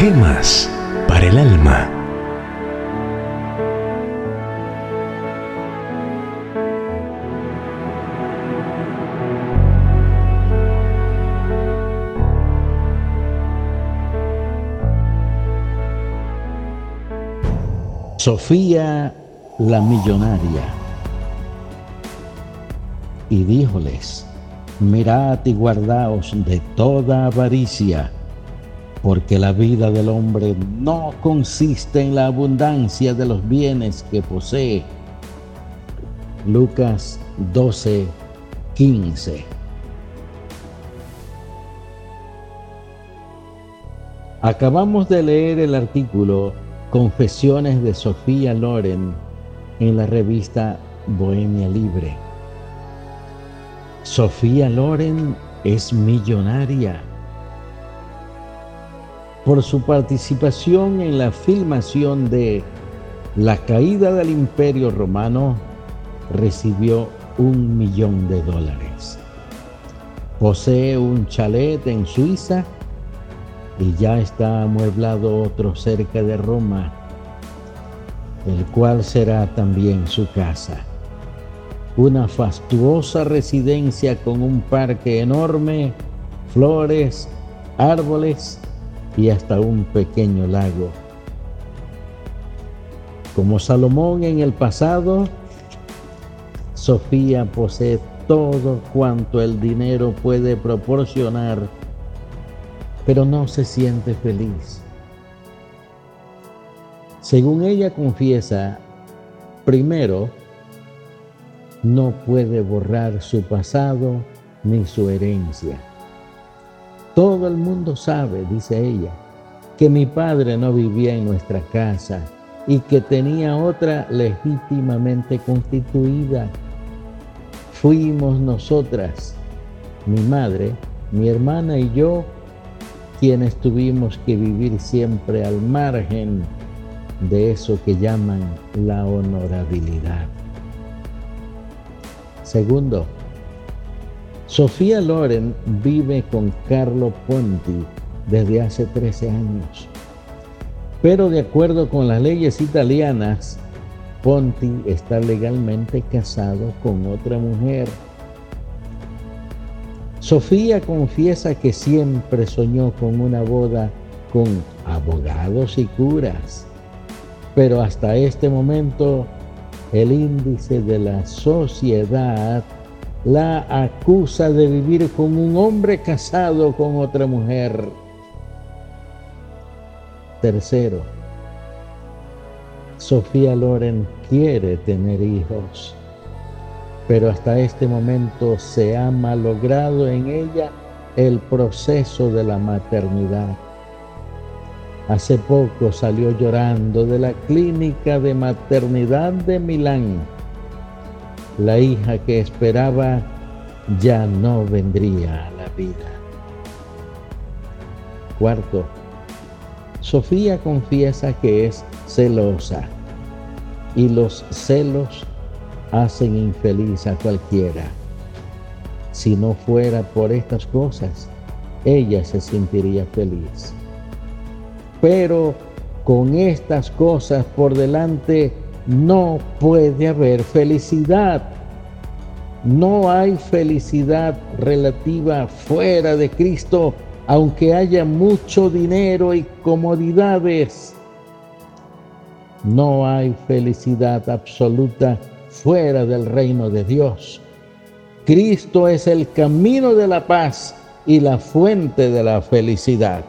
Temas para el alma. Sofía la millonaria. Y díjoles, mirad y guardaos de toda avaricia, porque la vida del hombre no consiste en la abundancia de los bienes que posee. Lucas 12, 15. Acabamos de leer el artículo Confesiones de Sofía Loren en la revista Bohemia Libre. Sofía Loren es millonaria. Por su participación en la filmación de La caída del imperio romano, recibió un millón de dólares. Posee un chalet en Suiza y ya está amueblado otro cerca de Roma, el cual será también su casa. Una fastuosa residencia con un parque enorme, flores, árboles y hasta un pequeño lago. Como Salomón en el pasado, Sofía posee todo cuanto el dinero puede proporcionar pero no se siente feliz. Según ella confiesa, primero, no puede borrar su pasado ni su herencia. Todo el mundo sabe, dice ella, que mi padre no vivía en nuestra casa y que tenía otra legítimamente constituida. Fuimos nosotras, mi madre, mi hermana y yo, quienes tuvimos que vivir siempre al margen de eso que llaman la honorabilidad. Segundo, Sofía Loren vive con Carlo Ponti desde hace 13 años, pero de acuerdo con las leyes italianas, Ponti está legalmente casado con otra mujer. Sofía confiesa que siempre soñó con una boda con abogados y curas, pero hasta este momento el índice de la sociedad la acusa de vivir con un hombre casado con otra mujer. Tercero, Sofía Loren quiere tener hijos pero hasta este momento se ha malogrado en ella el proceso de la maternidad. Hace poco salió llorando de la clínica de maternidad de Milán. La hija que esperaba ya no vendría a la vida. Cuarto, Sofía confiesa que es celosa y los celos hacen infeliz a cualquiera. Si no fuera por estas cosas, ella se sentiría feliz. Pero con estas cosas por delante no puede haber felicidad. No hay felicidad relativa fuera de Cristo, aunque haya mucho dinero y comodidades. No hay felicidad absoluta fuera del reino de Dios. Cristo es el camino de la paz y la fuente de la felicidad.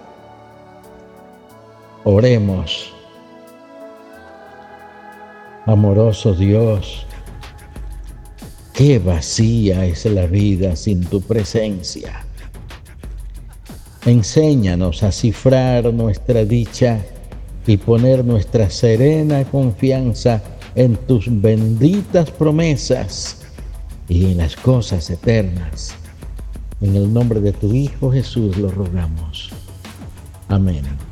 Oremos. Amoroso Dios, qué vacía es la vida sin tu presencia. Enséñanos a cifrar nuestra dicha y poner nuestra serena confianza en tus benditas promesas y en las cosas eternas. En el nombre de tu Hijo Jesús lo rogamos. Amén.